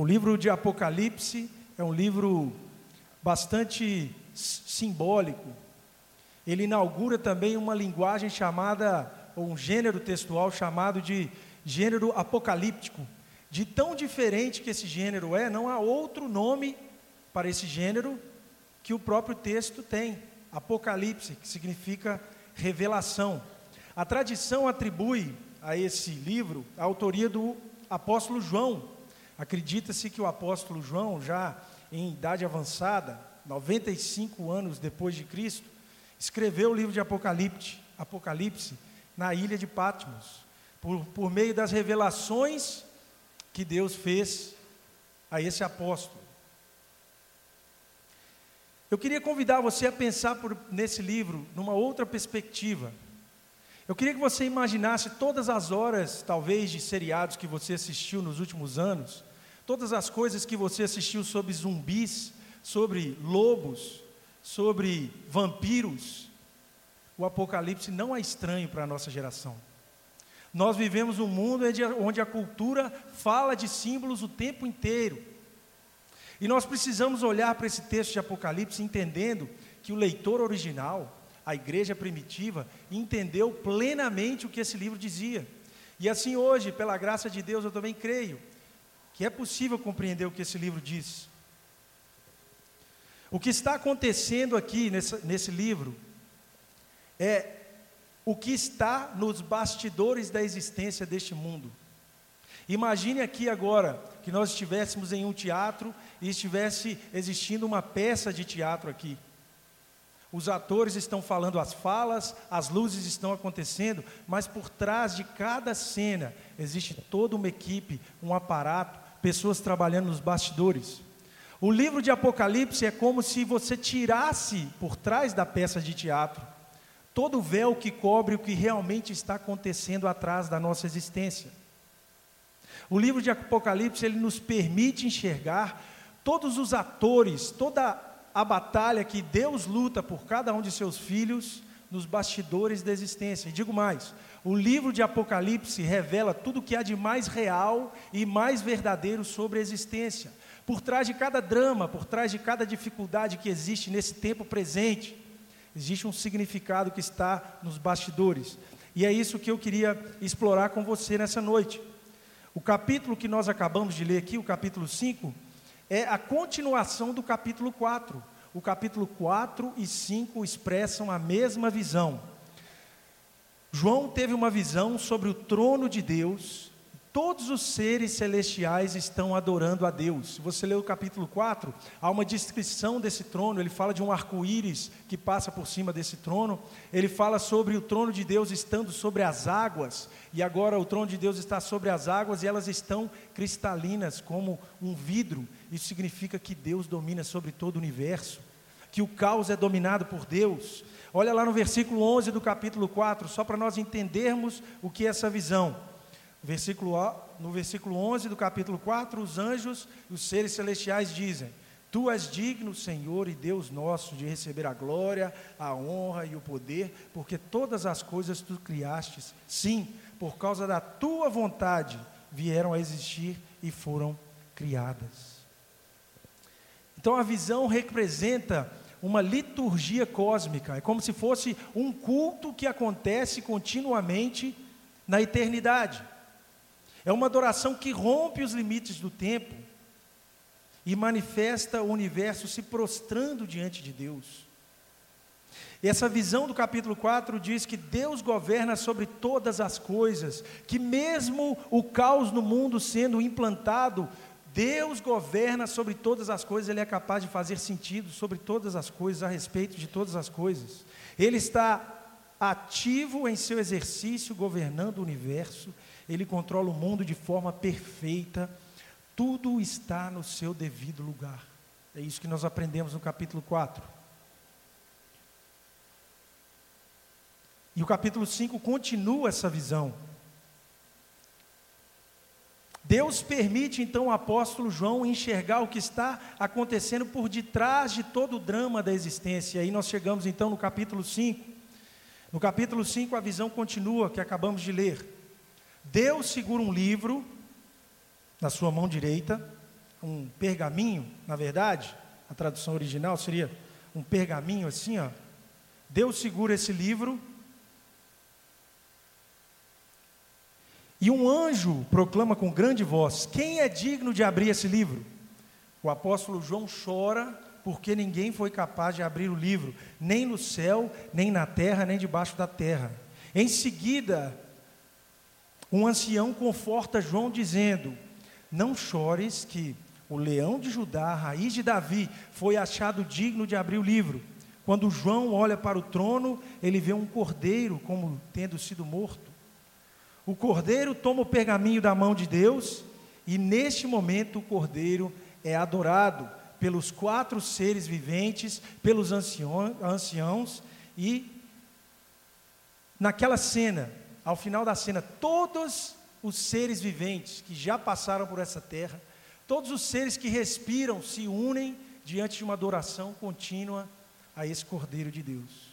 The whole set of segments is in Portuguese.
O livro de Apocalipse é um livro bastante simbólico. Ele inaugura também uma linguagem chamada, ou um gênero textual chamado de gênero apocalíptico. De tão diferente que esse gênero é, não há outro nome para esse gênero que o próprio texto tem. Apocalipse, que significa revelação. A tradição atribui a esse livro a autoria do apóstolo João. Acredita-se que o apóstolo João, já em idade avançada, 95 anos depois de Cristo, escreveu o livro de Apocalipse, Apocalipse na ilha de Patmos, por, por meio das revelações que Deus fez a esse apóstolo. Eu queria convidar você a pensar por, nesse livro numa outra perspectiva. Eu queria que você imaginasse todas as horas, talvez, de seriados que você assistiu nos últimos anos, todas as coisas que você assistiu sobre zumbis, sobre lobos, sobre vampiros. O Apocalipse não é estranho para a nossa geração. Nós vivemos um mundo onde a cultura fala de símbolos o tempo inteiro. E nós precisamos olhar para esse texto de Apocalipse entendendo que o leitor original, a igreja primitiva, entendeu plenamente o que esse livro dizia. E assim hoje, pela graça de Deus, eu também creio que é possível compreender o que esse livro diz. O que está acontecendo aqui nesse, nesse livro é o que está nos bastidores da existência deste mundo. Imagine aqui agora que nós estivéssemos em um teatro e estivesse existindo uma peça de teatro aqui. Os atores estão falando as falas, as luzes estão acontecendo, mas por trás de cada cena existe toda uma equipe, um aparato, pessoas trabalhando nos bastidores. O livro de Apocalipse é como se você tirasse por trás da peça de teatro todo o véu que cobre o que realmente está acontecendo atrás da nossa existência. O livro de Apocalipse ele nos permite enxergar todos os atores, toda a batalha que Deus luta por cada um de seus filhos nos bastidores da existência. E digo mais: o livro de Apocalipse revela tudo o que há de mais real e mais verdadeiro sobre a existência. Por trás de cada drama, por trás de cada dificuldade que existe nesse tempo presente, existe um significado que está nos bastidores. E é isso que eu queria explorar com você nessa noite. O capítulo que nós acabamos de ler aqui, o capítulo 5, é a continuação do capítulo 4. O capítulo 4 e 5 expressam a mesma visão. João teve uma visão sobre o trono de Deus Todos os seres celestiais estão adorando a Deus. Se você ler o capítulo 4, há uma descrição desse trono. Ele fala de um arco-íris que passa por cima desse trono. Ele fala sobre o trono de Deus estando sobre as águas. E agora o trono de Deus está sobre as águas e elas estão cristalinas, como um vidro. Isso significa que Deus domina sobre todo o universo, que o caos é dominado por Deus. Olha lá no versículo 11 do capítulo 4, só para nós entendermos o que é essa visão. Versículo, no versículo 11 do capítulo 4, os anjos e os seres celestiais dizem: Tu és digno, Senhor e Deus nosso, de receber a glória, a honra e o poder, porque todas as coisas tu criastes, sim, por causa da tua vontade vieram a existir e foram criadas. Então a visão representa uma liturgia cósmica, é como se fosse um culto que acontece continuamente na eternidade. É uma adoração que rompe os limites do tempo e manifesta o universo se prostrando diante de Deus. E essa visão do capítulo 4 diz que Deus governa sobre todas as coisas, que mesmo o caos no mundo sendo implantado, Deus governa sobre todas as coisas, Ele é capaz de fazer sentido sobre todas as coisas, a respeito de todas as coisas. Ele está ativo em seu exercício, governando o universo, ele controla o mundo de forma perfeita, tudo está no seu devido lugar. É isso que nós aprendemos no capítulo 4. E o capítulo 5 continua essa visão. Deus permite então o apóstolo João enxergar o que está acontecendo por detrás de todo o drama da existência. E aí nós chegamos então no capítulo 5. No capítulo 5 a visão continua, que acabamos de ler. Deus segura um livro na sua mão direita, um pergaminho, na verdade, a tradução original seria um pergaminho assim, ó. Deus segura esse livro E um anjo proclama com grande voz: Quem é digno de abrir esse livro? O apóstolo João chora porque ninguém foi capaz de abrir o livro, nem no céu, nem na terra, nem debaixo da terra. Em seguida, um ancião conforta João, dizendo: Não chores, que o leão de Judá, a raiz de Davi, foi achado digno de abrir o livro. Quando João olha para o trono, ele vê um cordeiro como tendo sido morto. O cordeiro toma o pergaminho da mão de Deus, e neste momento o cordeiro é adorado pelos quatro seres viventes, pelos anciãos, e naquela cena, ao final da cena, todos os seres viventes que já passaram por essa terra, todos os seres que respiram se unem diante de uma adoração contínua a esse Cordeiro de Deus.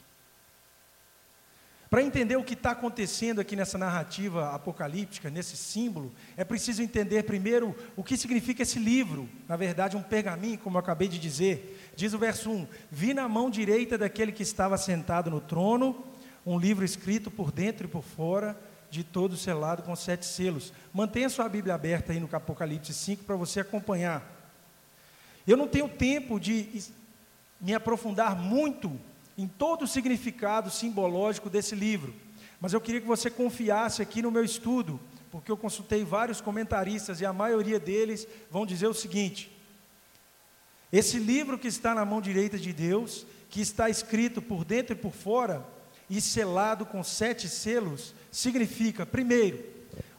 Para entender o que está acontecendo aqui nessa narrativa apocalíptica, nesse símbolo, é preciso entender primeiro o que significa esse livro. Na verdade, um pergaminho, como eu acabei de dizer. Diz o verso 1: Vi na mão direita daquele que estava sentado no trono um livro escrito por dentro e por fora, de todo selado com sete selos. Mantenha sua Bíblia aberta aí no Apocalipse 5 para você acompanhar. Eu não tenho tempo de me aprofundar muito em todo o significado simbológico desse livro. Mas eu queria que você confiasse aqui no meu estudo, porque eu consultei vários comentaristas e a maioria deles vão dizer o seguinte: esse livro que está na mão direita de Deus, que está escrito por dentro e por fora e selado com sete selos, significa, primeiro,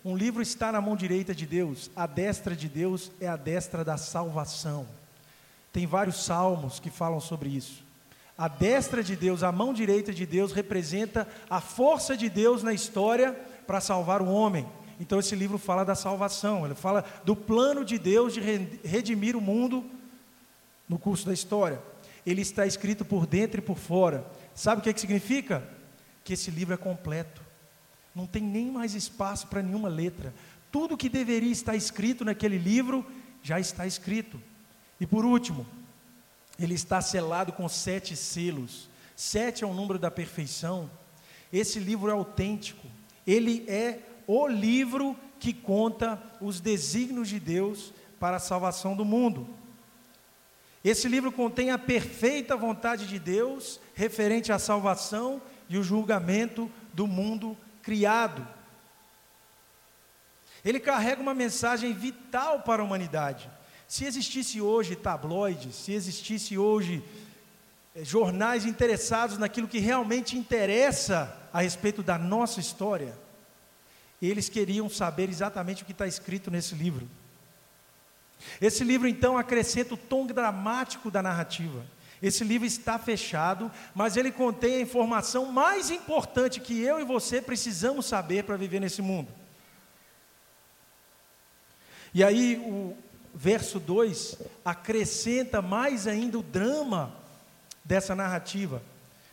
um livro está na mão direita de Deus, a destra de Deus é a destra da salvação. Tem vários salmos que falam sobre isso. A destra de Deus, a mão direita de Deus, representa a força de Deus na história para salvar o homem. Então, esse livro fala da salvação, ele fala do plano de Deus de redimir o mundo no curso da história. Ele está escrito por dentro e por fora. Sabe o que, é que significa? Que esse livro é completo. Não tem nem mais espaço para nenhuma letra. Tudo que deveria estar escrito naquele livro já está escrito. E por último, ele está selado com sete selos. Sete é o número da perfeição. Esse livro é autêntico. Ele é o livro que conta os desígnios de Deus para a salvação do mundo. Esse livro contém a perfeita vontade de Deus referente à salvação e o julgamento do mundo criado. Ele carrega uma mensagem vital para a humanidade. Se existisse hoje tabloides, se existisse hoje eh, jornais interessados naquilo que realmente interessa a respeito da nossa história, eles queriam saber exatamente o que está escrito nesse livro. Esse livro então acrescenta o tom dramático da narrativa. Esse livro está fechado, mas ele contém a informação mais importante que eu e você precisamos saber para viver nesse mundo. E aí o, verso 2 acrescenta mais ainda o drama dessa narrativa.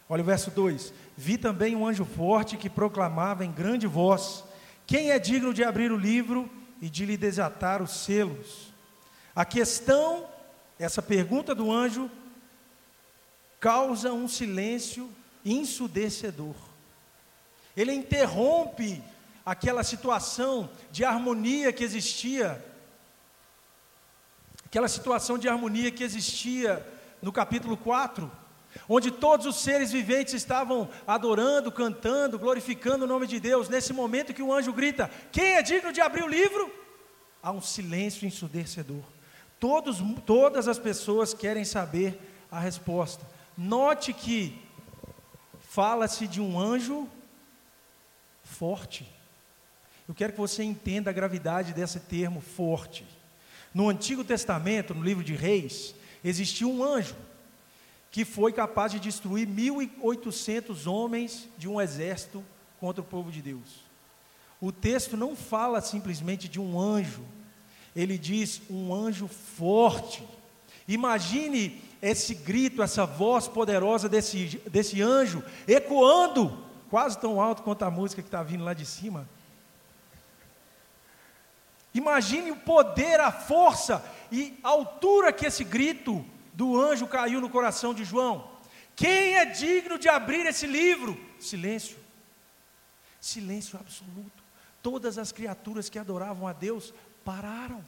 Olha o verso 2: Vi também um anjo forte que proclamava em grande voz: Quem é digno de abrir o livro e de lhe desatar os selos? A questão, essa pergunta do anjo, causa um silêncio ensudecedor. Ele interrompe aquela situação de harmonia que existia aquela situação de harmonia que existia no capítulo 4, onde todos os seres viventes estavam adorando, cantando, glorificando o nome de Deus. Nesse momento que o anjo grita: Quem é digno de abrir o livro? Há um silêncio ensurdecedor. Todos, todas as pessoas querem saber a resposta. Note que fala-se de um anjo forte. Eu quero que você entenda a gravidade desse termo forte. No Antigo Testamento, no livro de Reis, existiu um anjo que foi capaz de destruir 1.800 homens de um exército contra o povo de Deus. O texto não fala simplesmente de um anjo, ele diz um anjo forte. Imagine esse grito, essa voz poderosa desse, desse anjo ecoando, quase tão alto quanto a música que está vindo lá de cima. Imagine o poder, a força. e a altura que esse grito do anjo caiu no coração de João. Quem é digno de abrir esse livro? Silêncio. Silêncio absoluto. Todas as criaturas que adoravam a Deus pararam.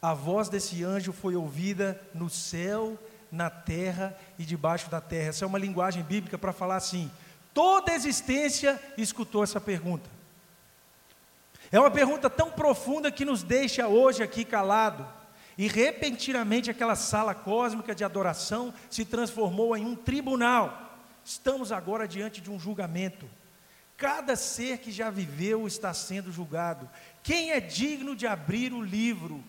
A voz desse anjo foi ouvida no céu, na terra e debaixo da terra. Essa é uma linguagem bíblica para falar assim: toda a existência escutou essa pergunta. É uma pergunta tão profunda que nos deixa hoje aqui calado. E repentinamente aquela sala cósmica de adoração se transformou em um tribunal. Estamos agora diante de um julgamento. Cada ser que já viveu está sendo julgado. Quem é digno de abrir o livro?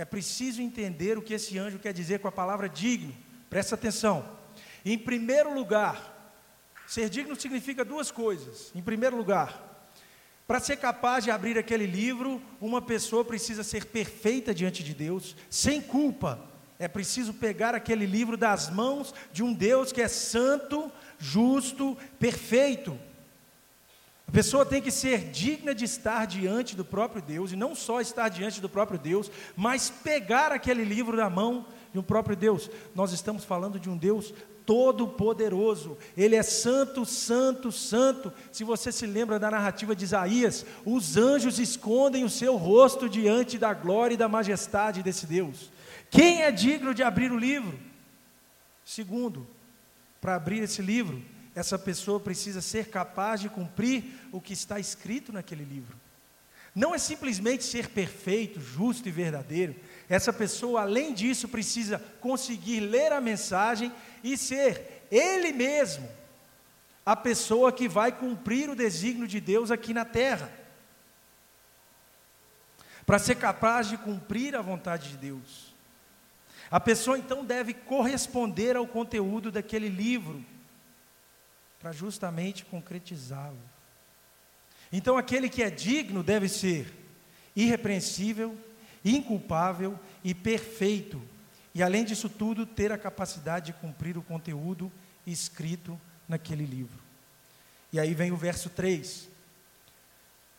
É preciso entender o que esse anjo quer dizer com a palavra digno. Presta atenção. Em primeiro lugar, ser digno significa duas coisas. Em primeiro lugar, para ser capaz de abrir aquele livro, uma pessoa precisa ser perfeita diante de Deus, sem culpa. É preciso pegar aquele livro das mãos de um Deus que é santo, justo, perfeito. A pessoa tem que ser digna de estar diante do próprio Deus, e não só estar diante do próprio Deus, mas pegar aquele livro na mão de um próprio Deus. Nós estamos falando de um Deus todo-poderoso, Ele é santo, santo, santo. Se você se lembra da narrativa de Isaías, os anjos escondem o seu rosto diante da glória e da majestade desse Deus. Quem é digno de abrir o livro? Segundo, para abrir esse livro, essa pessoa precisa ser capaz de cumprir o que está escrito naquele livro. Não é simplesmente ser perfeito, justo e verdadeiro. Essa pessoa, além disso, precisa conseguir ler a mensagem e ser ele mesmo a pessoa que vai cumprir o desígnio de Deus aqui na terra. Para ser capaz de cumprir a vontade de Deus. A pessoa então deve corresponder ao conteúdo daquele livro para justamente concretizá-lo. Então, aquele que é digno deve ser irrepreensível, inculpável e perfeito, e além disso tudo, ter a capacidade de cumprir o conteúdo escrito naquele livro. E aí vem o verso 3.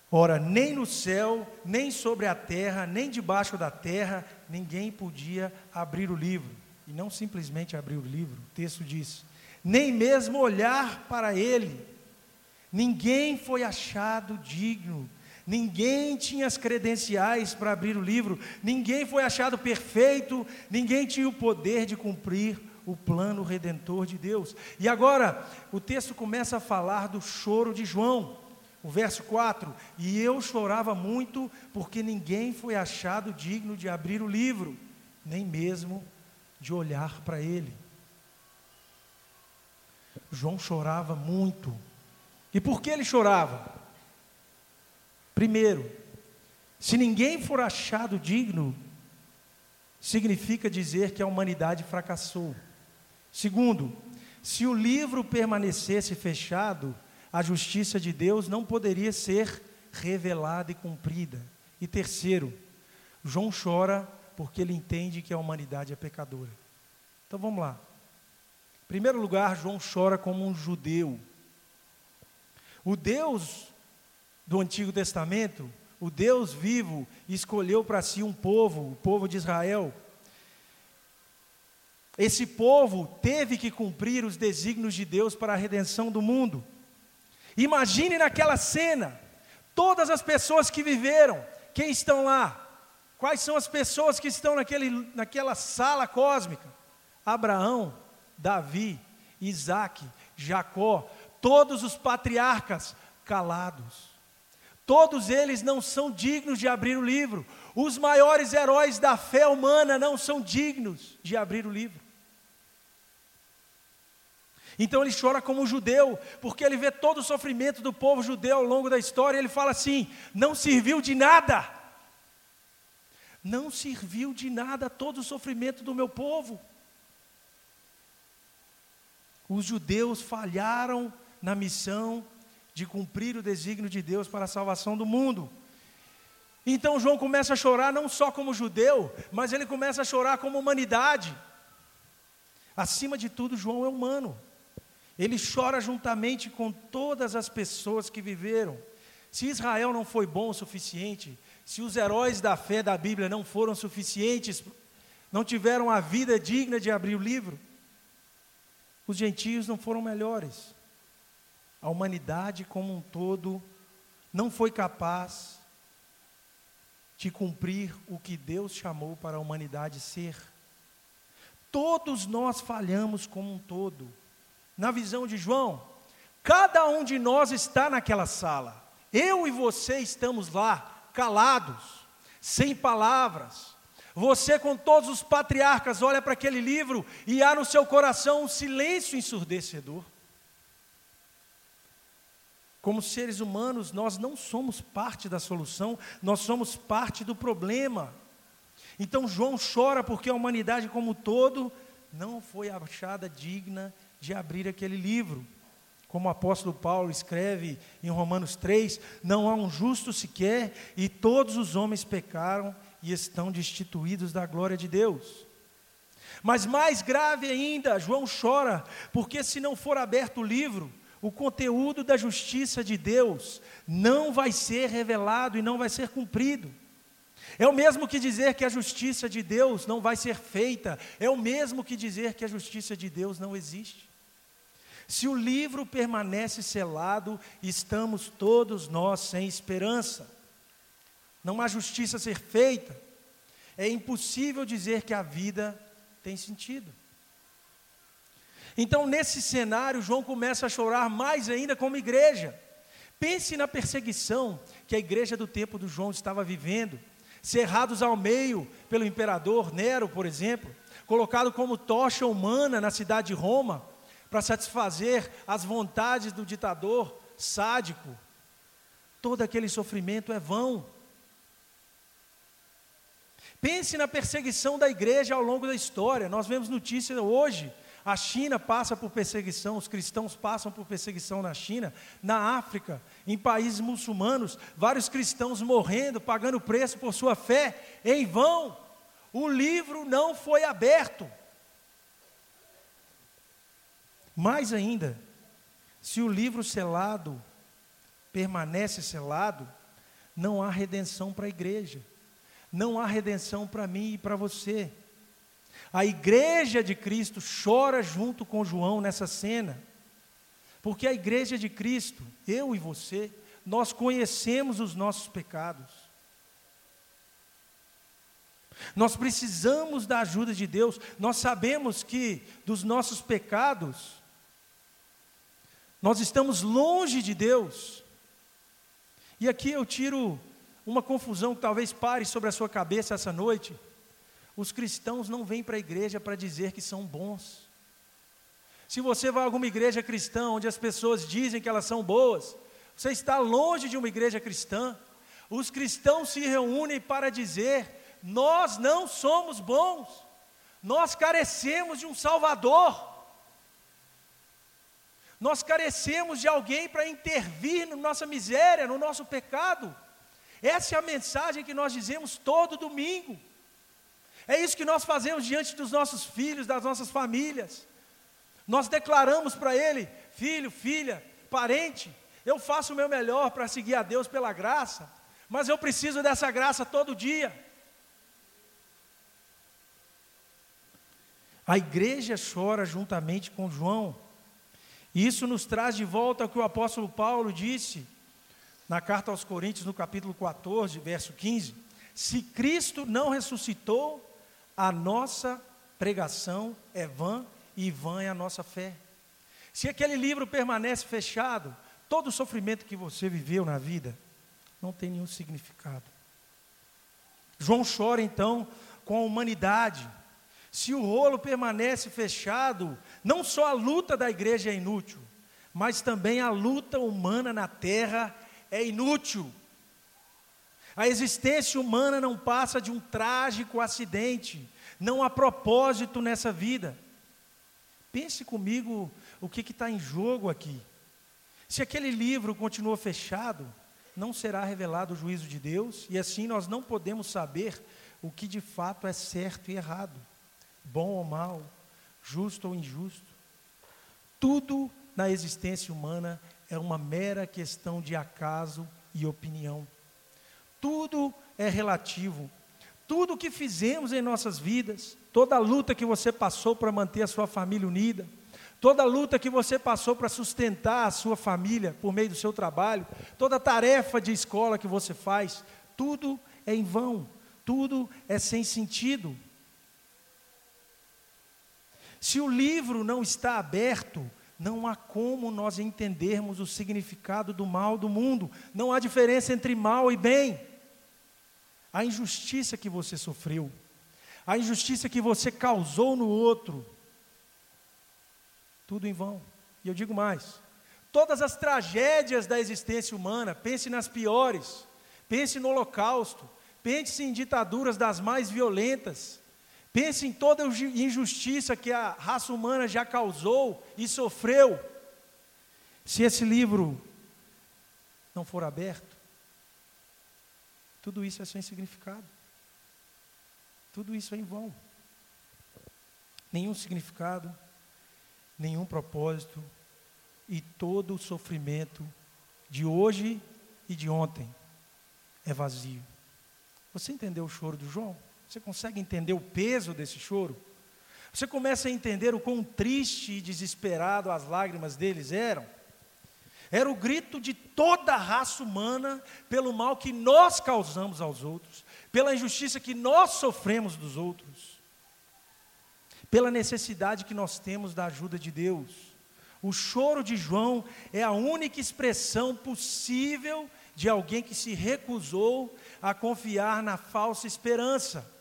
Ora, nem no céu, nem sobre a terra, nem debaixo da terra, ninguém podia abrir o livro. E não simplesmente abrir o livro, o texto diz: nem mesmo olhar para ele. Ninguém foi achado digno, ninguém tinha as credenciais para abrir o livro, ninguém foi achado perfeito, ninguém tinha o poder de cumprir o plano redentor de Deus. E agora, o texto começa a falar do choro de João, o verso 4: E eu chorava muito, porque ninguém foi achado digno de abrir o livro, nem mesmo de olhar para ele. João chorava muito. E por que ele chorava? Primeiro, se ninguém for achado digno, significa dizer que a humanidade fracassou. Segundo, se o livro permanecesse fechado, a justiça de Deus não poderia ser revelada e cumprida. E terceiro, João chora porque ele entende que a humanidade é pecadora. Então vamos lá primeiro lugar, João chora como um judeu. O Deus do Antigo Testamento, o Deus vivo, escolheu para si um povo, o povo de Israel. Esse povo teve que cumprir os desígnios de Deus para a redenção do mundo. Imagine naquela cena, todas as pessoas que viveram, quem estão lá? Quais são as pessoas que estão naquele, naquela sala cósmica? Abraão, Davi, Isaac, Jacó, todos os patriarcas calados. Todos eles não são dignos de abrir o livro. Os maiores heróis da fé humana não são dignos de abrir o livro. Então ele chora como um judeu, porque ele vê todo o sofrimento do povo judeu ao longo da história, e ele fala assim: não serviu de nada, não serviu de nada todo o sofrimento do meu povo os judeus falharam na missão de cumprir o desígnio de Deus para a salvação do mundo. Então João começa a chorar não só como judeu, mas ele começa a chorar como humanidade. Acima de tudo, João é humano. Ele chora juntamente com todas as pessoas que viveram. Se Israel não foi bom o suficiente, se os heróis da fé da Bíblia não foram suficientes, não tiveram a vida digna de abrir o livro, os gentios não foram melhores. A humanidade como um todo não foi capaz de cumprir o que Deus chamou para a humanidade ser. Todos nós falhamos como um todo. Na visão de João, cada um de nós está naquela sala. Eu e você estamos lá, calados, sem palavras. Você, com todos os patriarcas, olha para aquele livro e há no seu coração um silêncio ensurdecedor. Como seres humanos, nós não somos parte da solução, nós somos parte do problema. Então João chora porque a humanidade como um todo não foi achada digna de abrir aquele livro. Como o apóstolo Paulo escreve em Romanos 3: não há um justo sequer, e todos os homens pecaram e estão destituídos da glória de Deus. Mas mais grave ainda, João chora, porque se não for aberto o livro, o conteúdo da justiça de Deus não vai ser revelado e não vai ser cumprido. É o mesmo que dizer que a justiça de Deus não vai ser feita, é o mesmo que dizer que a justiça de Deus não existe. Se o livro permanece selado, estamos todos nós sem esperança. Não há justiça a ser feita. É impossível dizer que a vida tem sentido. Então, nesse cenário, João começa a chorar mais ainda como igreja. Pense na perseguição que a igreja do tempo do João estava vivendo, cerrados ao meio pelo imperador Nero, por exemplo, colocado como tocha humana na cidade de Roma, para satisfazer as vontades do ditador sádico. Todo aquele sofrimento é vão. Pense na perseguição da igreja ao longo da história. Nós vemos notícias hoje a China passa por perseguição, os cristãos passam por perseguição na China, na África, em países muçulmanos, vários cristãos morrendo, pagando preço por sua fé, em vão. O livro não foi aberto. Mais ainda, se o livro selado permanece selado, não há redenção para a igreja, não há redenção para mim e para você. A igreja de Cristo chora junto com João nessa cena, porque a igreja de Cristo, eu e você, nós conhecemos os nossos pecados. Nós precisamos da ajuda de Deus, nós sabemos que dos nossos pecados, nós estamos longe de Deus. E aqui eu tiro uma confusão que talvez pare sobre a sua cabeça essa noite. Os cristãos não vêm para a igreja para dizer que são bons. Se você vai a alguma igreja cristã onde as pessoas dizem que elas são boas, você está longe de uma igreja cristã. Os cristãos se reúnem para dizer: nós não somos bons, nós carecemos de um Salvador, nós carecemos de alguém para intervir na nossa miséria, no nosso pecado. Essa é a mensagem que nós dizemos todo domingo. É isso que nós fazemos diante dos nossos filhos, das nossas famílias. Nós declaramos para ele, filho, filha, parente, eu faço o meu melhor para seguir a Deus pela graça, mas eu preciso dessa graça todo dia. A igreja chora juntamente com João. E isso nos traz de volta ao que o apóstolo Paulo disse na carta aos Coríntios, no capítulo 14, verso 15: Se Cristo não ressuscitou, a nossa pregação é vã e vã é a nossa fé. Se aquele livro permanece fechado, todo o sofrimento que você viveu na vida não tem nenhum significado. João chora então com a humanidade. Se o rolo permanece fechado, não só a luta da igreja é inútil, mas também a luta humana na terra é inútil. A existência humana não passa de um trágico acidente, não há propósito nessa vida. Pense comigo o que está em jogo aqui. Se aquele livro continua fechado, não será revelado o juízo de Deus, e assim nós não podemos saber o que de fato é certo e errado, bom ou mal, justo ou injusto. Tudo na existência humana é uma mera questão de acaso e opinião. Tudo é relativo. Tudo que fizemos em nossas vidas, toda a luta que você passou para manter a sua família unida, toda a luta que você passou para sustentar a sua família por meio do seu trabalho, toda a tarefa de escola que você faz, tudo é em vão, tudo é sem sentido. Se o livro não está aberto, não há como nós entendermos o significado do mal do mundo. Não há diferença entre mal e bem. A injustiça que você sofreu, a injustiça que você causou no outro, tudo em vão. E eu digo mais: todas as tragédias da existência humana, pense nas piores, pense no Holocausto, pense em ditaduras das mais violentas, Pense em toda a injustiça que a raça humana já causou e sofreu. Se esse livro não for aberto, tudo isso é sem significado. Tudo isso é em vão. Nenhum significado, nenhum propósito e todo o sofrimento de hoje e de ontem é vazio. Você entendeu o choro do João? Você consegue entender o peso desse choro? Você começa a entender o quão triste e desesperado as lágrimas deles eram? Era o grito de toda a raça humana pelo mal que nós causamos aos outros, pela injustiça que nós sofremos dos outros, pela necessidade que nós temos da ajuda de Deus. O choro de João é a única expressão possível de alguém que se recusou a confiar na falsa esperança.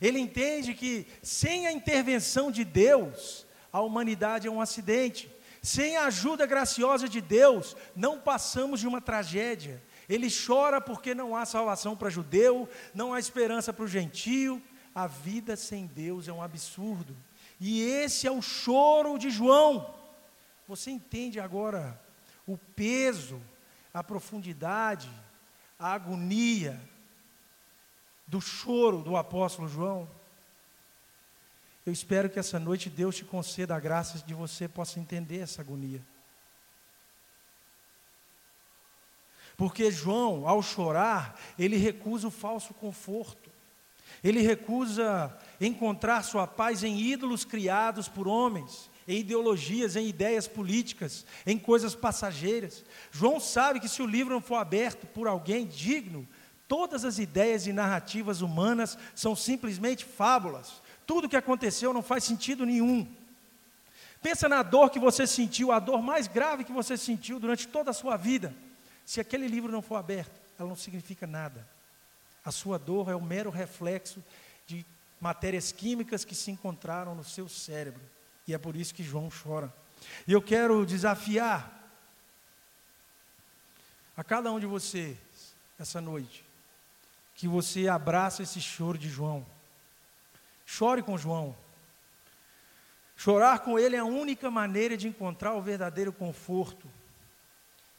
Ele entende que sem a intervenção de Deus, a humanidade é um acidente. Sem a ajuda graciosa de Deus, não passamos de uma tragédia. Ele chora porque não há salvação para judeu, não há esperança para o gentio. A vida sem Deus é um absurdo. E esse é o choro de João. Você entende agora o peso, a profundidade, a agonia, do choro do apóstolo João. Eu espero que essa noite Deus te conceda a graça de você possa entender essa agonia. Porque João, ao chorar, ele recusa o falso conforto. Ele recusa encontrar sua paz em ídolos criados por homens, em ideologias, em ideias políticas, em coisas passageiras. João sabe que se o livro não for aberto por alguém digno, Todas as ideias e narrativas humanas são simplesmente fábulas. Tudo que aconteceu não faz sentido nenhum. Pensa na dor que você sentiu, a dor mais grave que você sentiu durante toda a sua vida. Se aquele livro não for aberto, ela não significa nada. A sua dor é o mero reflexo de matérias químicas que se encontraram no seu cérebro. E é por isso que João chora. E eu quero desafiar a cada um de vocês essa noite que você abraça esse choro de João. Chore com João. Chorar com ele é a única maneira de encontrar o verdadeiro conforto.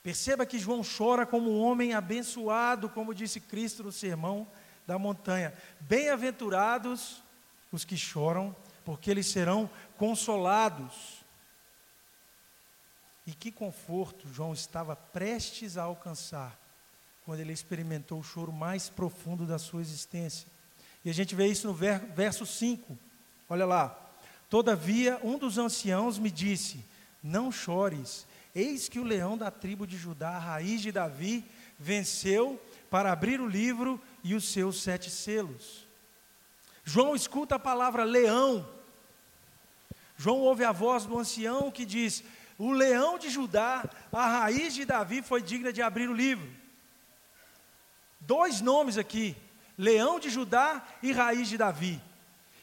Perceba que João chora como um homem abençoado, como disse Cristo no sermão da montanha. Bem-aventurados os que choram, porque eles serão consolados. E que conforto João estava prestes a alcançar quando ele experimentou o choro mais profundo da sua existência. E a gente vê isso no verso 5. Olha lá. Todavia, um dos anciãos me disse: Não chores, eis que o leão da tribo de Judá, a raiz de Davi, venceu para abrir o livro e os seus sete selos. João escuta a palavra leão. João ouve a voz do ancião que diz: O leão de Judá, a raiz de Davi, foi digna de abrir o livro. Dois nomes aqui: Leão de Judá e Raiz de Davi.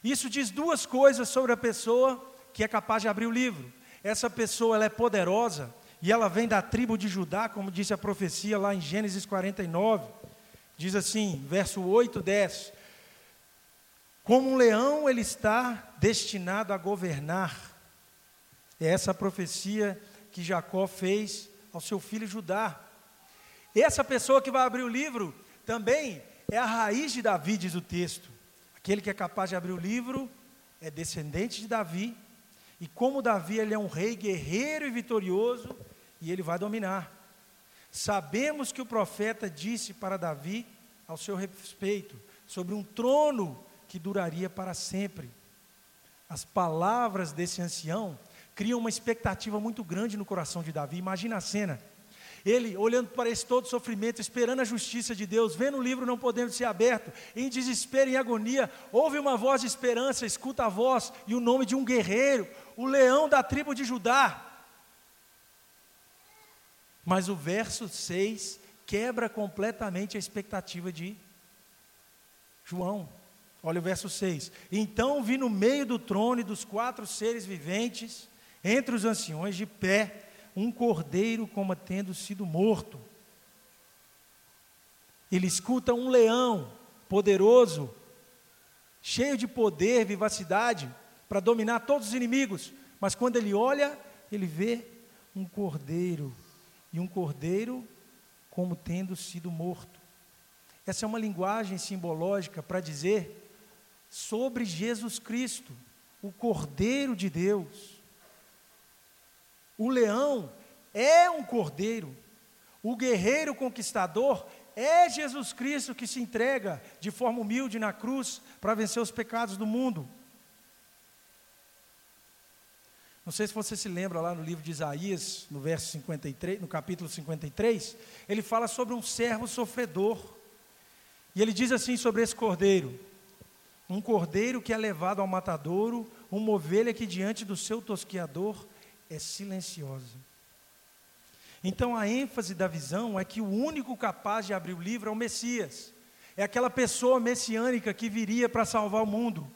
Isso diz duas coisas sobre a pessoa que é capaz de abrir o livro. Essa pessoa ela é poderosa e ela vem da tribo de Judá, como disse a profecia lá em Gênesis 49. Diz assim, verso 8, 10. Como um leão ele está destinado a governar. É essa profecia que Jacó fez ao seu filho Judá. Essa pessoa que vai abrir o livro, também é a raiz de Davi, diz o texto. Aquele que é capaz de abrir o livro é descendente de Davi, E como Davi ele é um rei guerreiro e vitorioso, e ele vai dominar. Sabemos que o profeta disse para Davi, ao seu respeito, sobre um trono que duraria para sempre. As palavras desse ancião criam uma expectativa muito grande no coração de Davi. Imagina a cena. Ele olhando para esse todo sofrimento, esperando a justiça de Deus, vendo o livro não podendo ser aberto, em desespero, em agonia, ouve uma voz de esperança, escuta a voz e o nome de um guerreiro, o leão da tribo de Judá. Mas o verso 6 quebra completamente a expectativa de João. Olha o verso 6. Então vi no meio do trono e dos quatro seres viventes, entre os anciões, de pé, um cordeiro como tendo sido morto. Ele escuta um leão poderoso, cheio de poder, vivacidade, para dominar todos os inimigos. Mas quando ele olha, ele vê um cordeiro, e um cordeiro como tendo sido morto. Essa é uma linguagem simbológica para dizer sobre Jesus Cristo, o Cordeiro de Deus. O leão é um cordeiro, o guerreiro conquistador é Jesus Cristo que se entrega de forma humilde na cruz para vencer os pecados do mundo. Não sei se você se lembra lá no livro de Isaías, no verso 53, no capítulo 53, ele fala sobre um servo sofredor. E ele diz assim sobre esse cordeiro: um cordeiro que é levado ao matadouro, uma ovelha que diante do seu tosquiador é silenciosa. Então a ênfase da visão é que o único capaz de abrir o livro é o Messias. É aquela pessoa messiânica que viria para salvar o mundo.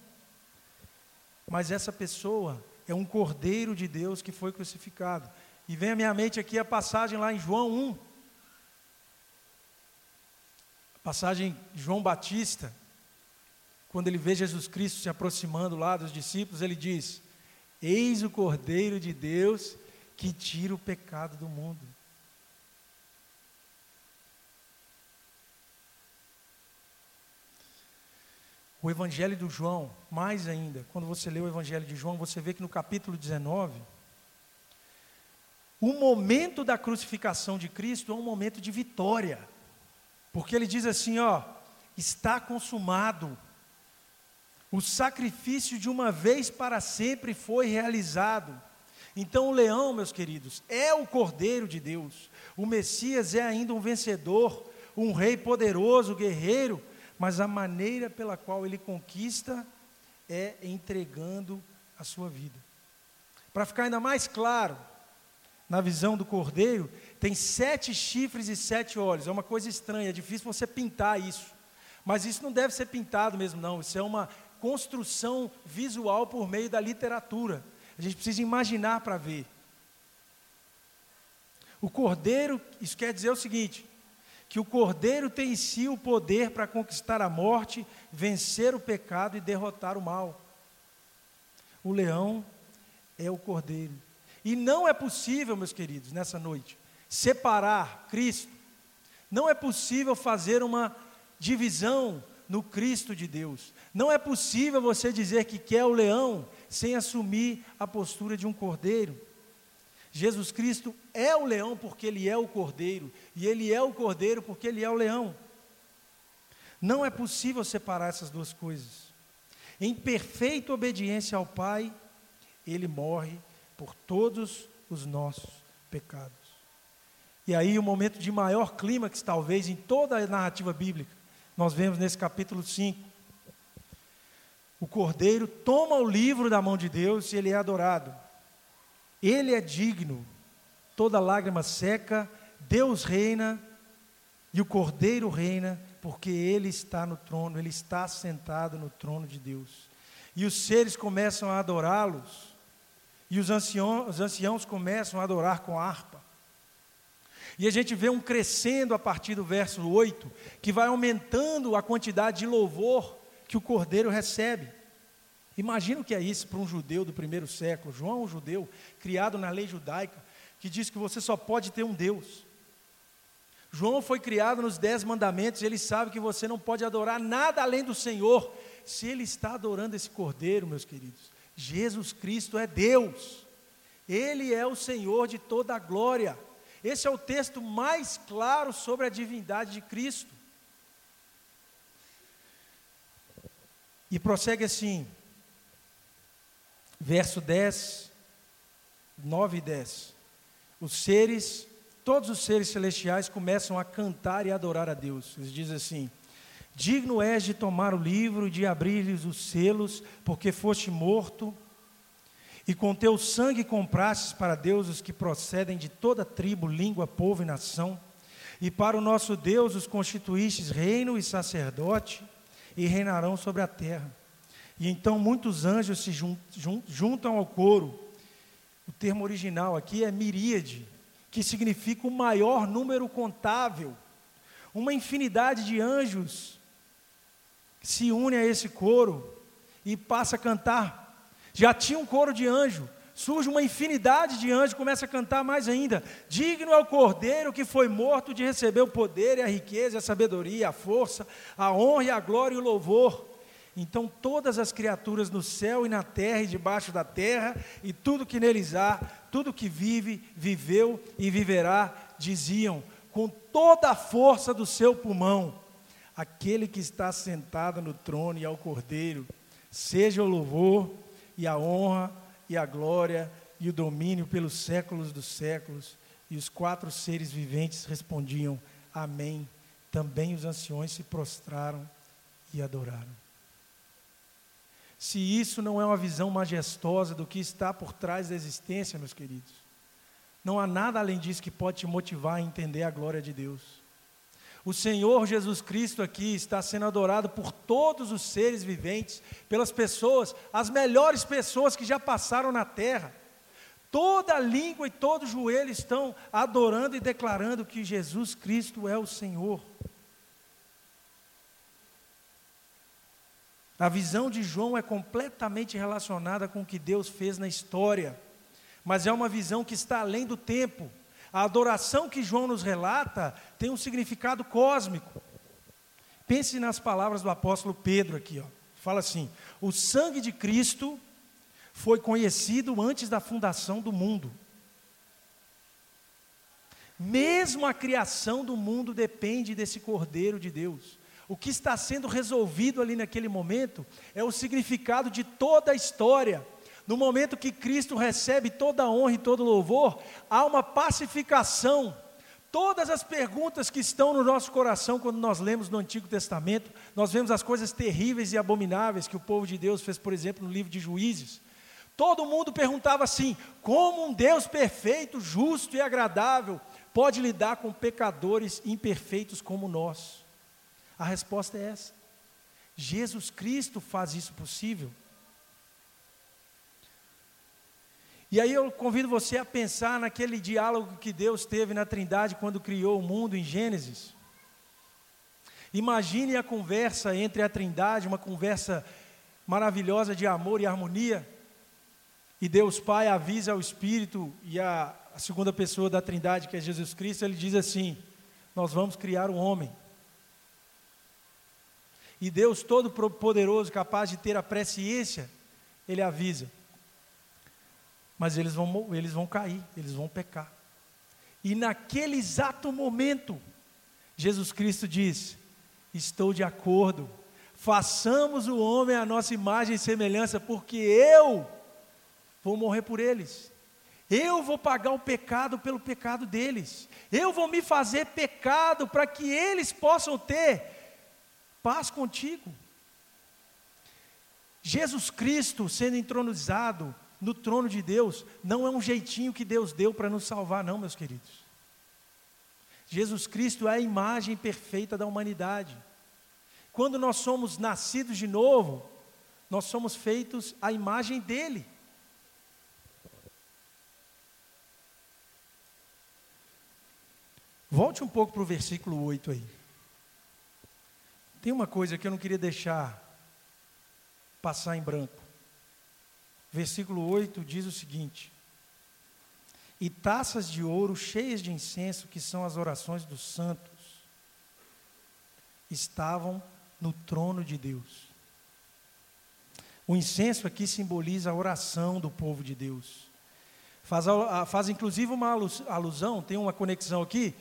Mas essa pessoa é um cordeiro de Deus que foi crucificado. E vem à minha mente aqui a passagem lá em João 1. A passagem de João Batista, quando ele vê Jesus Cristo se aproximando lá dos discípulos, ele diz: Eis o Cordeiro de Deus que tira o pecado do mundo. O Evangelho do João, mais ainda, quando você lê o Evangelho de João, você vê que no capítulo 19, o momento da crucificação de Cristo é um momento de vitória, porque ele diz assim: ó, está consumado, o sacrifício de uma vez para sempre foi realizado. Então, o leão, meus queridos, é o cordeiro de Deus, o Messias é ainda um vencedor, um rei poderoso, guerreiro, mas a maneira pela qual ele conquista é entregando a sua vida. Para ficar ainda mais claro, na visão do cordeiro, tem sete chifres e sete olhos. É uma coisa estranha, é difícil você pintar isso. Mas isso não deve ser pintado mesmo, não. Isso é uma construção visual por meio da literatura. A gente precisa imaginar para ver. O cordeiro, isso quer dizer o seguinte: que o Cordeiro tem em si o poder para conquistar a morte, vencer o pecado e derrotar o mal. O leão é o Cordeiro. E não é possível, meus queridos, nessa noite, separar Cristo. Não é possível fazer uma divisão no Cristo de Deus. Não é possível você dizer que quer o leão sem assumir a postura de um cordeiro. Jesus Cristo é o leão porque ele é o cordeiro, e ele é o cordeiro porque ele é o leão. Não é possível separar essas duas coisas. Em perfeita obediência ao Pai, ele morre por todos os nossos pecados. E aí, o momento de maior clímax, talvez, em toda a narrativa bíblica, nós vemos nesse capítulo 5. O cordeiro toma o livro da mão de Deus e ele é adorado. Ele é digno, toda lágrima seca, Deus reina e o Cordeiro reina, porque Ele está no trono, Ele está sentado no trono de Deus. E os seres começam a adorá-los, e os anciãos, os anciãos começam a adorar com harpa. E a gente vê um crescendo a partir do verso 8, que vai aumentando a quantidade de louvor que o cordeiro recebe. Imagina o que é isso para um judeu do primeiro século. João é um judeu, criado na lei judaica, que diz que você só pode ter um Deus. João foi criado nos dez mandamentos, ele sabe que você não pode adorar nada além do Senhor. Se ele está adorando esse cordeiro, meus queridos, Jesus Cristo é Deus, Ele é o Senhor de toda a glória. Esse é o texto mais claro sobre a divindade de Cristo. E prossegue assim, verso 10, 9 e 10. Os seres, todos os seres celestiais começam a cantar e adorar a Deus. Eles dizem assim: Digno és de tomar o livro e de abrir-lhes os selos, porque foste morto, e com teu sangue comprastes para Deus os que procedem de toda tribo, língua, povo e nação, e para o nosso Deus os constituístes reino e sacerdote, e reinarão sobre a terra. E então muitos anjos se juntam ao coro. O termo original aqui é miríade, que significa o maior número contável. Uma infinidade de anjos se une a esse coro e passa a cantar. Já tinha um coro de anjo, surge uma infinidade de anjos, começa a cantar mais ainda. Digno é o cordeiro que foi morto de receber o poder e a riqueza, a sabedoria, a força, a honra, a glória e o louvor. Então todas as criaturas no céu e na terra e debaixo da terra, e tudo que neles há, tudo que vive, viveu e viverá, diziam com toda a força do seu pulmão: aquele que está sentado no trono e ao Cordeiro, seja o louvor e a honra e a glória e o domínio pelos séculos dos séculos. E os quatro seres viventes respondiam: Amém. Também os anciões se prostraram e adoraram. Se isso não é uma visão majestosa do que está por trás da existência, meus queridos, não há nada além disso que pode te motivar a entender a glória de Deus. O Senhor Jesus Cristo aqui está sendo adorado por todos os seres viventes, pelas pessoas, as melhores pessoas que já passaram na terra. Toda língua e todo joelho estão adorando e declarando que Jesus Cristo é o Senhor. A visão de João é completamente relacionada com o que Deus fez na história, mas é uma visão que está além do tempo. A adoração que João nos relata tem um significado cósmico. Pense nas palavras do apóstolo Pedro aqui, ó. Fala assim: "O sangue de Cristo foi conhecido antes da fundação do mundo. Mesmo a criação do mundo depende desse Cordeiro de Deus. O que está sendo resolvido ali naquele momento é o significado de toda a história. No momento que Cristo recebe toda a honra e todo louvor, há uma pacificação. Todas as perguntas que estão no nosso coração quando nós lemos no Antigo Testamento, nós vemos as coisas terríveis e abomináveis que o povo de Deus fez, por exemplo, no livro de Juízes. Todo mundo perguntava assim: como um Deus perfeito, justo e agradável pode lidar com pecadores imperfeitos como nós? A resposta é essa. Jesus Cristo faz isso possível. E aí eu convido você a pensar naquele diálogo que Deus teve na Trindade quando criou o mundo em Gênesis. Imagine a conversa entre a Trindade, uma conversa maravilhosa de amor e harmonia. E Deus Pai avisa ao Espírito e a, segunda pessoa da Trindade, que é Jesus Cristo, ele diz assim: Nós vamos criar um homem. E Deus Todo-Poderoso, capaz de ter a presciência, ele avisa: mas eles vão, eles vão cair, eles vão pecar. E naquele exato momento, Jesus Cristo diz: Estou de acordo, façamos o homem a nossa imagem e semelhança, porque eu vou morrer por eles. Eu vou pagar o pecado pelo pecado deles. Eu vou me fazer pecado para que eles possam ter paz contigo. Jesus Cristo sendo entronizado no trono de Deus, não é um jeitinho que Deus deu para nos salvar, não, meus queridos. Jesus Cristo é a imagem perfeita da humanidade. Quando nós somos nascidos de novo, nós somos feitos à imagem dele. Volte um pouco para o versículo 8 aí. Tem uma coisa que eu não queria deixar passar em branco versículo 8 diz o seguinte: E taças de ouro cheias de incenso, que são as orações dos santos, estavam no trono de Deus. O incenso aqui simboliza a oração do povo de Deus. Faz, faz inclusive uma alusão, tem uma conexão aqui,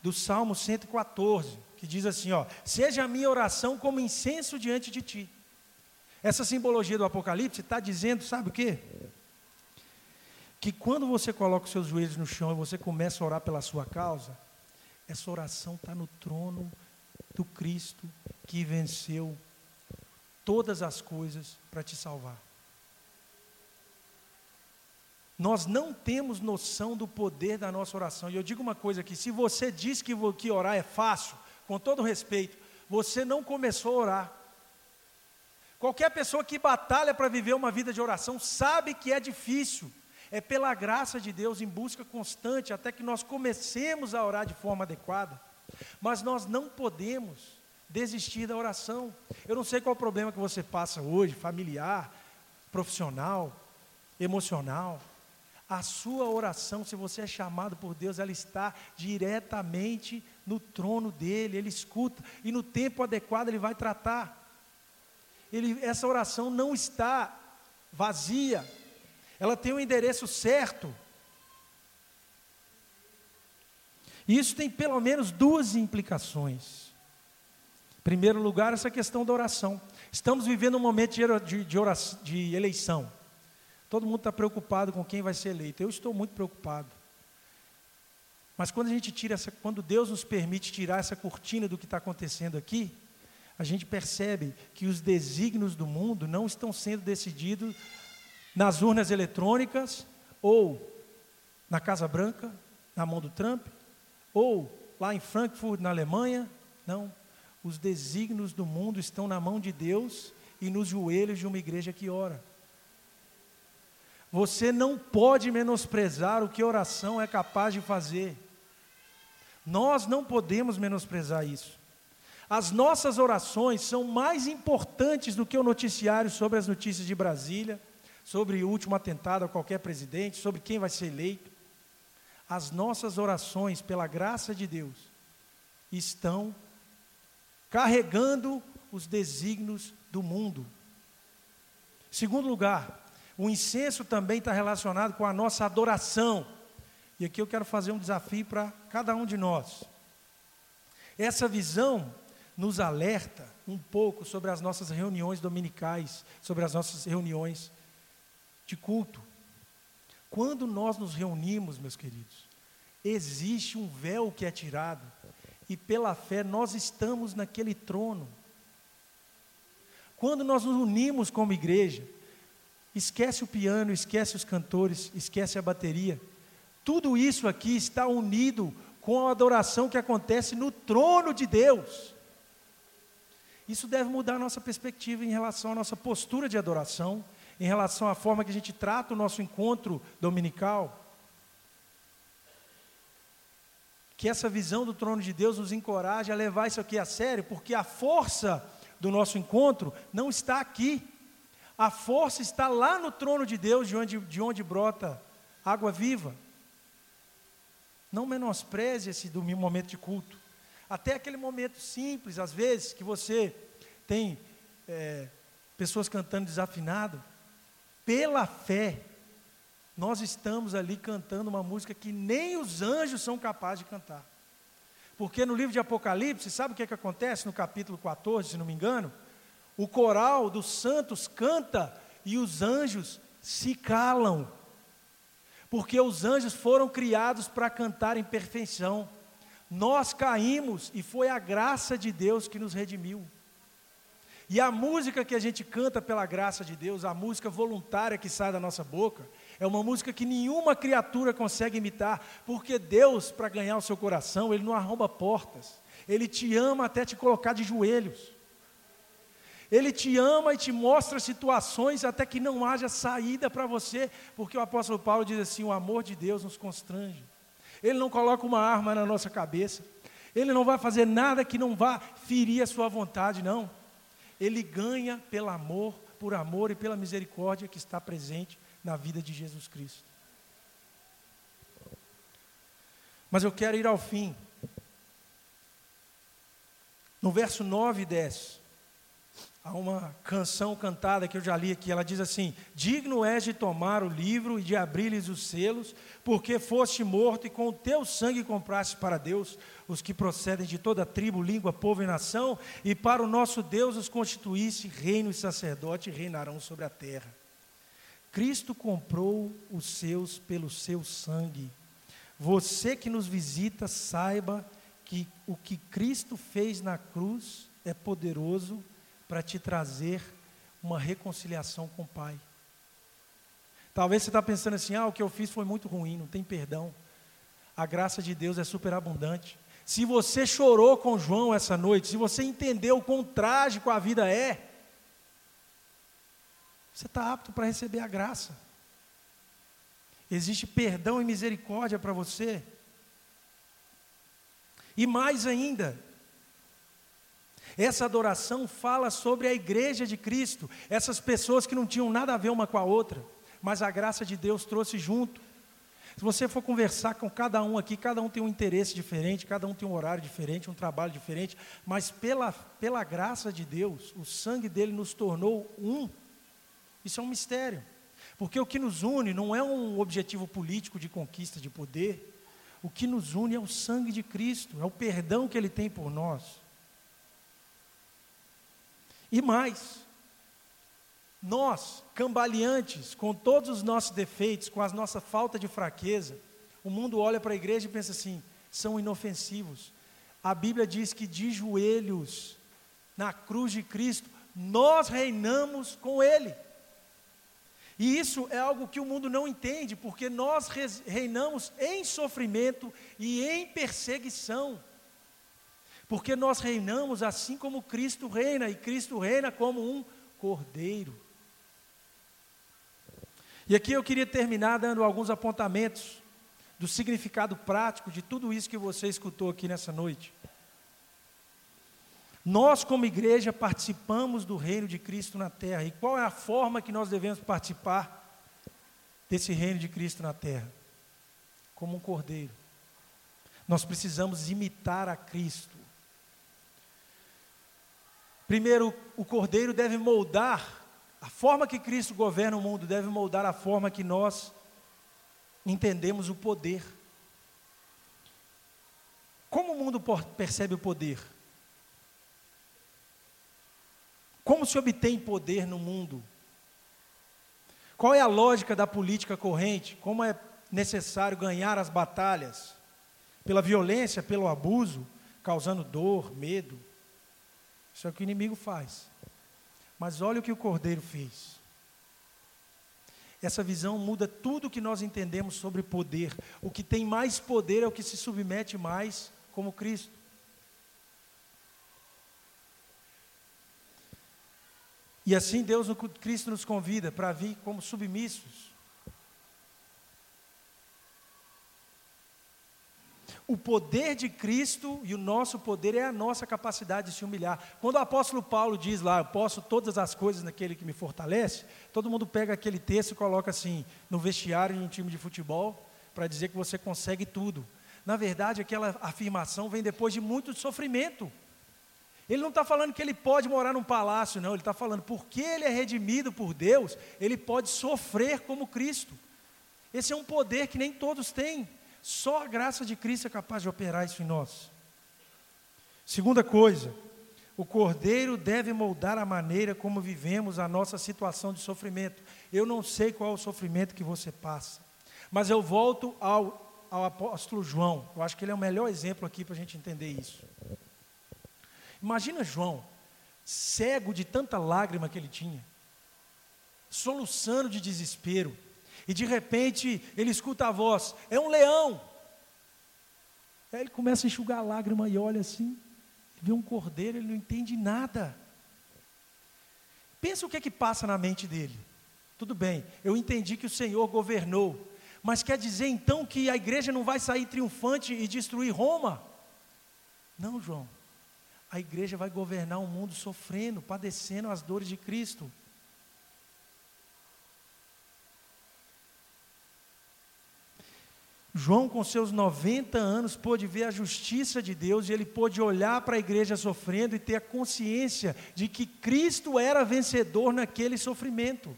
do Salmo 114, que diz assim: ó, Seja a minha oração como incenso diante de ti. Essa simbologia do Apocalipse está dizendo, sabe o quê? Que quando você coloca os seus joelhos no chão e você começa a orar pela sua causa, essa oração está no trono do Cristo que venceu todas as coisas para te salvar. Nós não temos noção do poder da nossa oração. E eu digo uma coisa aqui: se você diz que, que orar é fácil, com todo respeito, você não começou a orar. Qualquer pessoa que batalha para viver uma vida de oração sabe que é difícil. É pela graça de Deus, em busca constante, até que nós comecemos a orar de forma adequada. Mas nós não podemos desistir da oração. Eu não sei qual o problema que você passa hoje, familiar, profissional, emocional. A sua oração, se você é chamado por Deus, ela está diretamente no trono dele, ele escuta e no tempo adequado ele vai tratar. Ele, essa oração não está vazia, ela tem o um endereço certo. E isso tem pelo menos duas implicações. Em primeiro lugar, essa questão da oração. Estamos vivendo um momento de, de, oração, de eleição. Todo mundo está preocupado com quem vai ser eleito. Eu estou muito preocupado. Mas quando a gente tira essa, quando Deus nos permite tirar essa cortina do que está acontecendo aqui, a gente percebe que os desígnios do mundo não estão sendo decididos nas urnas eletrônicas ou na Casa Branca, na mão do Trump, ou lá em Frankfurt, na Alemanha. Não. Os desígnios do mundo estão na mão de Deus e nos joelhos de uma igreja que ora. Você não pode menosprezar o que oração é capaz de fazer. Nós não podemos menosprezar isso. As nossas orações são mais importantes do que o noticiário sobre as notícias de Brasília, sobre o último atentado a qualquer presidente, sobre quem vai ser eleito. As nossas orações, pela graça de Deus, estão carregando os desígnios do mundo. Segundo lugar, o incenso também está relacionado com a nossa adoração. E aqui eu quero fazer um desafio para cada um de nós. Essa visão nos alerta um pouco sobre as nossas reuniões dominicais, sobre as nossas reuniões de culto. Quando nós nos reunimos, meus queridos, existe um véu que é tirado, e pela fé nós estamos naquele trono. Quando nós nos unimos como igreja, esquece o piano, esquece os cantores, esquece a bateria. Tudo isso aqui está unido com a adoração que acontece no trono de Deus. Isso deve mudar a nossa perspectiva em relação à nossa postura de adoração em relação à forma que a gente trata o nosso encontro dominical. Que essa visão do trono de Deus nos encoraje a levar isso aqui a sério, porque a força do nosso encontro não está aqui. A força está lá no trono de Deus, de onde, de onde brota água viva. Não menospreze esse momento de culto. Até aquele momento simples, às vezes, que você tem é, pessoas cantando desafinado pela fé, nós estamos ali cantando uma música que nem os anjos são capazes de cantar. Porque no livro de Apocalipse, sabe o que, é que acontece no capítulo 14, se não me engano? O coral dos santos canta e os anjos se calam. Porque os anjos foram criados para cantar em perfeição. Nós caímos e foi a graça de Deus que nos redimiu. E a música que a gente canta pela graça de Deus, a música voluntária que sai da nossa boca, é uma música que nenhuma criatura consegue imitar, porque Deus, para ganhar o seu coração, Ele não arromba portas, Ele te ama até te colocar de joelhos. Ele te ama e te mostra situações até que não haja saída para você, porque o apóstolo Paulo diz assim: o amor de Deus nos constrange. Ele não coloca uma arma na nossa cabeça, ele não vai fazer nada que não vá ferir a sua vontade, não ele ganha pelo amor, por amor e pela misericórdia que está presente na vida de Jesus Cristo. Mas eu quero ir ao fim. No verso 9 e 10, Há uma canção cantada que eu já li aqui, ela diz assim: Digno és de tomar o livro e de abrir-lhes os selos, porque foste morto e com o teu sangue compraste para Deus os que procedem de toda tribo, língua, povo e nação, e para o nosso Deus os constituísse reino e sacerdote e reinarão sobre a terra. Cristo comprou os seus pelo seu sangue. Você que nos visita, saiba que o que Cristo fez na cruz é poderoso te trazer uma reconciliação com o Pai. Talvez você está pensando assim: ah, o que eu fiz foi muito ruim, não tem perdão. A graça de Deus é superabundante. Se você chorou com João essa noite, se você entendeu o quão trágico a vida é, você está apto para receber a graça. Existe perdão e misericórdia para você. E mais ainda, essa adoração fala sobre a igreja de Cristo, essas pessoas que não tinham nada a ver uma com a outra, mas a graça de Deus trouxe junto. Se você for conversar com cada um aqui, cada um tem um interesse diferente, cada um tem um horário diferente, um trabalho diferente, mas pela, pela graça de Deus, o sangue dele nos tornou um. Isso é um mistério. Porque o que nos une não é um objetivo político de conquista de poder, o que nos une é o sangue de Cristo, é o perdão que ele tem por nós. E mais, nós, cambaleantes, com todos os nossos defeitos, com a nossa falta de fraqueza, o mundo olha para a igreja e pensa assim: são inofensivos. A Bíblia diz que de joelhos na cruz de Cristo, nós reinamos com Ele. E isso é algo que o mundo não entende, porque nós reinamos em sofrimento e em perseguição. Porque nós reinamos assim como Cristo reina, e Cristo reina como um cordeiro. E aqui eu queria terminar dando alguns apontamentos do significado prático de tudo isso que você escutou aqui nessa noite. Nós, como igreja, participamos do reino de Cristo na terra. E qual é a forma que nós devemos participar desse reino de Cristo na terra? Como um cordeiro. Nós precisamos imitar a Cristo. Primeiro, o cordeiro deve moldar, a forma que Cristo governa o mundo deve moldar a forma que nós entendemos o poder. Como o mundo percebe o poder? Como se obtém poder no mundo? Qual é a lógica da política corrente? Como é necessário ganhar as batalhas? Pela violência, pelo abuso, causando dor, medo. Isso é o que o inimigo faz. Mas olha o que o cordeiro fez. Essa visão muda tudo o que nós entendemos sobre poder. O que tem mais poder é o que se submete mais como Cristo. E assim Deus, Cristo nos convida para vir como submissos, O poder de Cristo e o nosso poder é a nossa capacidade de se humilhar. Quando o apóstolo Paulo diz lá, eu posso todas as coisas naquele que me fortalece, todo mundo pega aquele texto e coloca assim, no vestiário de um time de futebol, para dizer que você consegue tudo. Na verdade, aquela afirmação vem depois de muito sofrimento. Ele não está falando que ele pode morar num palácio, não. Ele está falando porque ele é redimido por Deus, ele pode sofrer como Cristo. Esse é um poder que nem todos têm. Só a graça de Cristo é capaz de operar isso em nós. Segunda coisa, o cordeiro deve moldar a maneira como vivemos a nossa situação de sofrimento. Eu não sei qual é o sofrimento que você passa, mas eu volto ao, ao apóstolo João. Eu acho que ele é o melhor exemplo aqui para a gente entender isso. Imagina João, cego de tanta lágrima que ele tinha, soluçando de desespero e de repente ele escuta a voz: é um leão. Aí ele começa a enxugar a lágrima e olha assim, vê um cordeiro, ele não entende nada. Pensa o que é que passa na mente dele. Tudo bem, eu entendi que o Senhor governou, mas quer dizer então que a igreja não vai sair triunfante e destruir Roma? Não, João. A igreja vai governar o mundo sofrendo, padecendo as dores de Cristo. João, com seus 90 anos, pôde ver a justiça de Deus e ele pôde olhar para a igreja sofrendo e ter a consciência de que Cristo era vencedor naquele sofrimento.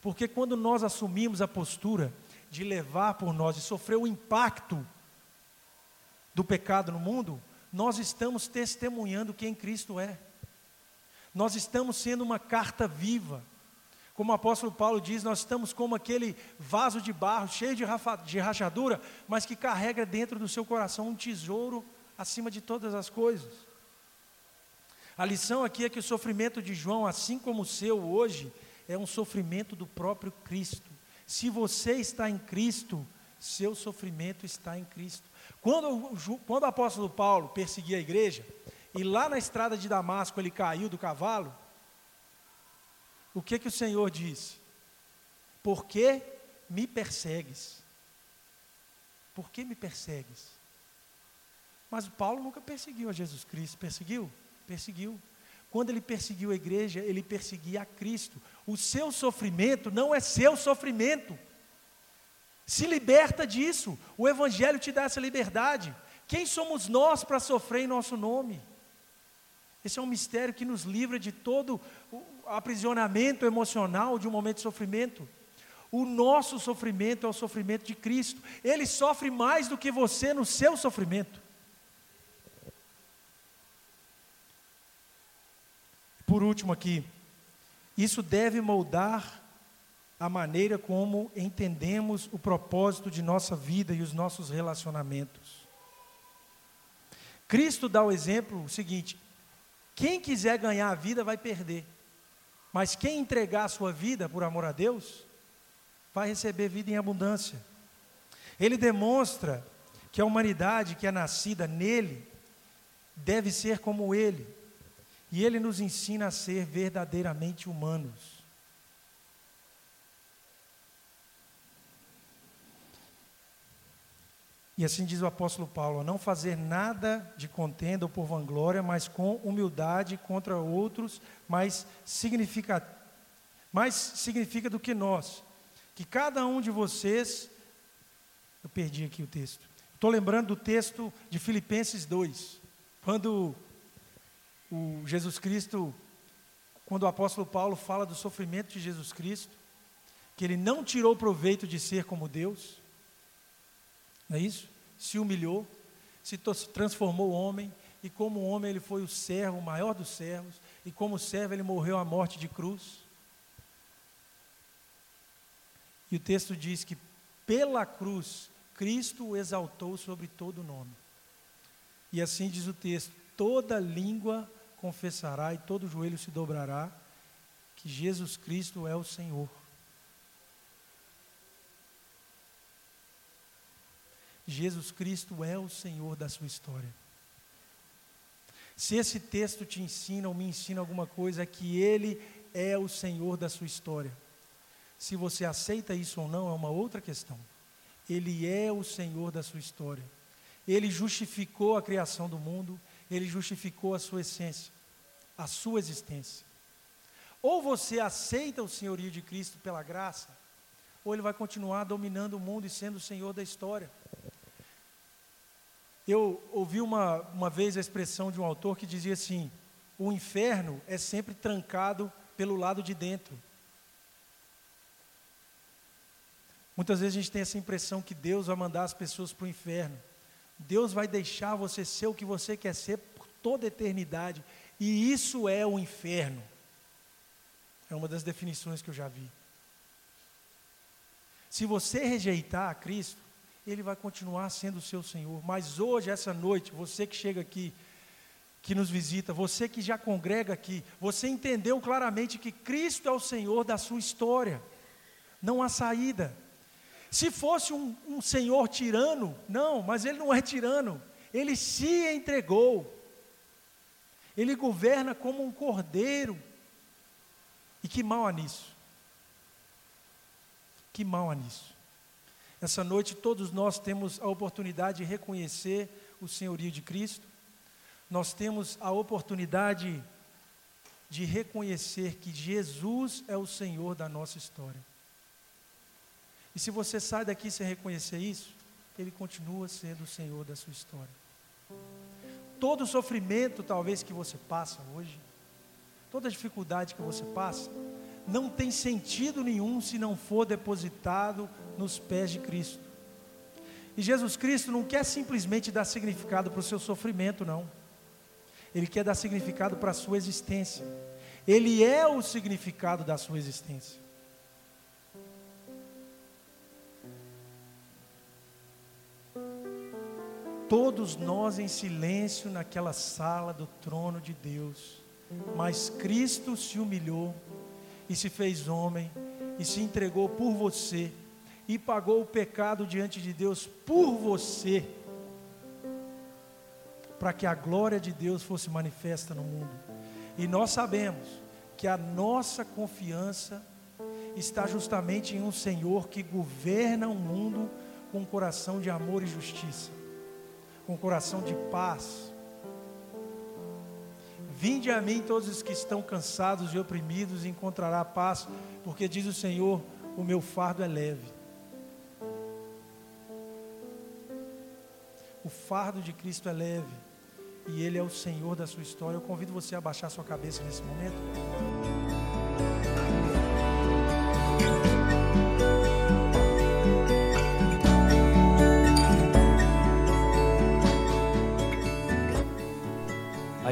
Porque quando nós assumimos a postura de levar por nós e sofrer o impacto do pecado no mundo, nós estamos testemunhando quem Cristo é. Nós estamos sendo uma carta viva como o apóstolo Paulo diz, nós estamos como aquele vaso de barro cheio de, rafa, de rachadura, mas que carrega dentro do seu coração um tesouro acima de todas as coisas. A lição aqui é que o sofrimento de João, assim como o seu hoje, é um sofrimento do próprio Cristo. Se você está em Cristo, seu sofrimento está em Cristo. Quando, quando o apóstolo Paulo perseguia a igreja, e lá na estrada de Damasco ele caiu do cavalo, o que que o Senhor disse? Por que me persegues? Por que me persegues? Mas Paulo nunca perseguiu a Jesus Cristo, perseguiu? Perseguiu. Quando ele perseguiu a igreja, ele perseguia a Cristo. O seu sofrimento não é seu sofrimento. Se liberta disso. O Evangelho te dá essa liberdade. Quem somos nós para sofrer em nosso nome? Esse é um mistério que nos livra de todo o aprisionamento emocional de um momento de sofrimento. O nosso sofrimento é o sofrimento de Cristo. Ele sofre mais do que você no seu sofrimento. Por último aqui, isso deve moldar a maneira como entendemos o propósito de nossa vida e os nossos relacionamentos. Cristo dá o exemplo seguinte: quem quiser ganhar a vida vai perder. Mas quem entregar a sua vida por amor a Deus, vai receber vida em abundância. Ele demonstra que a humanidade que é nascida nele deve ser como ele. E ele nos ensina a ser verdadeiramente humanos. E assim diz o apóstolo Paulo: a não fazer nada de contenda ou por vanglória, mas com humildade contra outros, mais significa, mais significa do que nós. Que cada um de vocês. Eu perdi aqui o texto. Estou lembrando do texto de Filipenses 2, quando o Jesus Cristo, quando o apóstolo Paulo fala do sofrimento de Jesus Cristo, que ele não tirou proveito de ser como Deus não é isso? Se humilhou, se transformou homem, e como homem ele foi o servo, o maior dos servos, e como servo ele morreu a morte de cruz. E o texto diz que pela cruz Cristo o exaltou sobre todo o nome. E assim diz o texto: toda língua confessará e todo joelho se dobrará que Jesus Cristo é o Senhor. Jesus Cristo é o Senhor da sua história. Se esse texto te ensina ou me ensina alguma coisa, é que Ele é o Senhor da sua história. Se você aceita isso ou não, é uma outra questão. Ele é o Senhor da sua história. Ele justificou a criação do mundo, ele justificou a sua essência, a sua existência. Ou você aceita o senhorio de Cristo pela graça, ou ele vai continuar dominando o mundo e sendo o Senhor da história. Eu ouvi uma, uma vez a expressão de um autor que dizia assim: o inferno é sempre trancado pelo lado de dentro. Muitas vezes a gente tem essa impressão que Deus vai mandar as pessoas para o inferno. Deus vai deixar você ser o que você quer ser por toda a eternidade. E isso é o inferno. É uma das definições que eu já vi. Se você rejeitar a Cristo, ele vai continuar sendo o seu Senhor. Mas hoje, essa noite, você que chega aqui, que nos visita, você que já congrega aqui, você entendeu claramente que Cristo é o Senhor da sua história. Não há saída. Se fosse um, um Senhor tirano, não, mas Ele não é tirano. Ele se entregou. Ele governa como um cordeiro. E que mal há nisso? Que mal há nisso? Essa noite todos nós temos a oportunidade de reconhecer o senhorio de Cristo. Nós temos a oportunidade de reconhecer que Jesus é o Senhor da nossa história. E se você sai daqui sem reconhecer isso, Ele continua sendo o Senhor da sua história. Todo sofrimento, talvez, que você passa hoje, toda dificuldade que você passa, não tem sentido nenhum se não for depositado nos pés de Cristo. E Jesus Cristo não quer simplesmente dar significado para o seu sofrimento, não. Ele quer dar significado para a sua existência. Ele é o significado da sua existência. Todos nós em silêncio naquela sala do trono de Deus, mas Cristo se humilhou e se fez homem e se entregou por você e pagou o pecado diante de Deus por você, para que a glória de Deus fosse manifesta no mundo. E nós sabemos que a nossa confiança está justamente em um Senhor que governa o mundo com um coração de amor e justiça, com um coração de paz. Vinde a mim todos os que estão cansados e oprimidos e encontrará paz, porque diz o Senhor: o meu fardo é leve. O fardo de Cristo é leve e Ele é o Senhor da sua história. Eu convido você a baixar sua cabeça nesse momento.